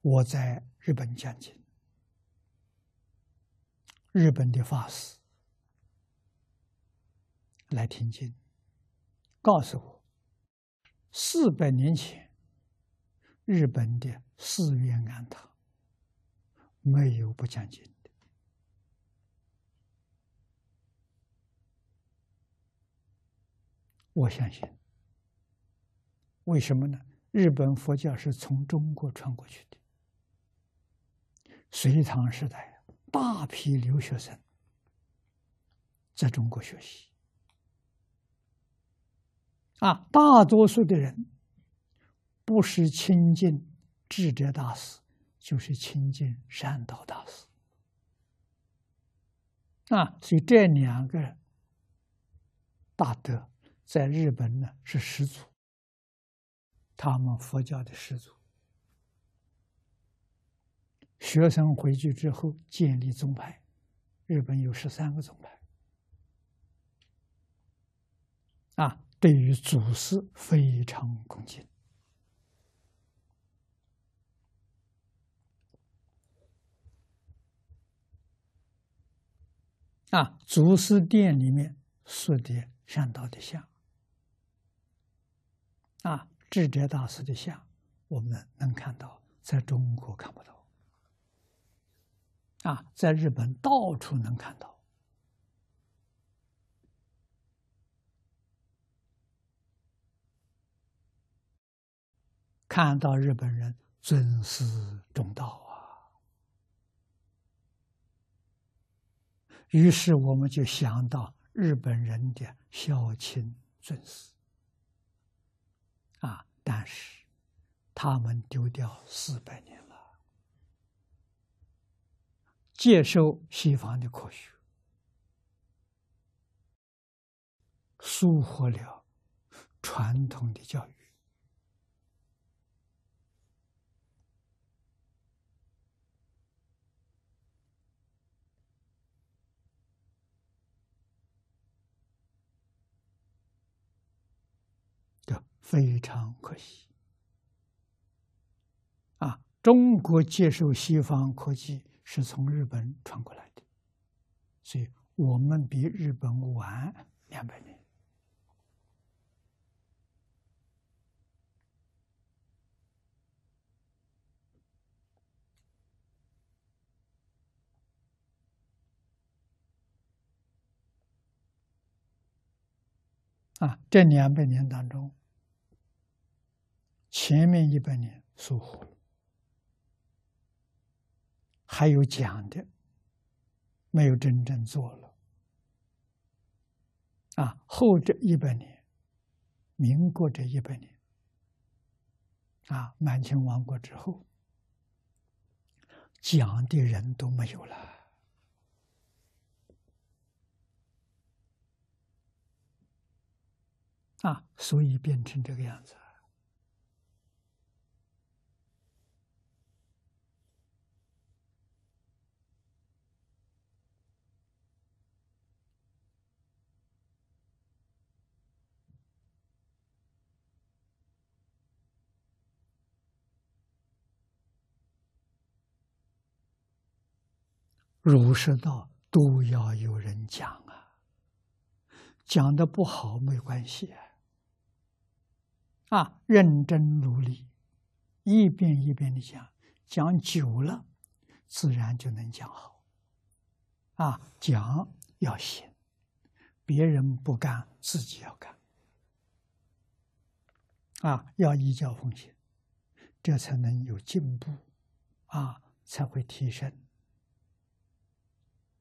我在日本讲经，日本的法师来听经，告诉我，四百年前日本的寺院庵堂没有不讲经的。我相信，为什么呢？日本佛教是从中国传过去的。隋唐时代，大批留学生在中国学习，啊，大多数的人不是亲近智者大师，就是亲近善导大师，啊，所以这两个大德在日本呢是始祖，他们佛教的始祖。学生回去之后建立宗派，日本有十三个宗派，啊，对于祖师非常恭敬，啊，祖师殿里面塑的善导的像，啊，智者大师的像，我们能看到，在中国看不到。啊，在日本到处能看到，看到日本人尊师重道啊，于是我们就想到日本人的孝亲尊师啊，但是他们丢掉四百年。接受西方的科学，疏忽了传统的教育，这非常可惜。啊，中国接受西方科技。是从日本传过来的，所以我们比日本晚两百年。啊，这两百年当中，前面一百年疏忽。还有讲的，没有真正做了。啊，后这一百年，民国这一百年，啊，满清亡国之后，讲的人都没有了，啊，所以变成这个样子。儒释道都要有人讲啊，讲的不好没关系啊，认真努力，一遍一遍的讲，讲久了，自然就能讲好。啊，讲要行，别人不干，自己要干。啊，要依教奉行，这才能有进步，啊，才会提升。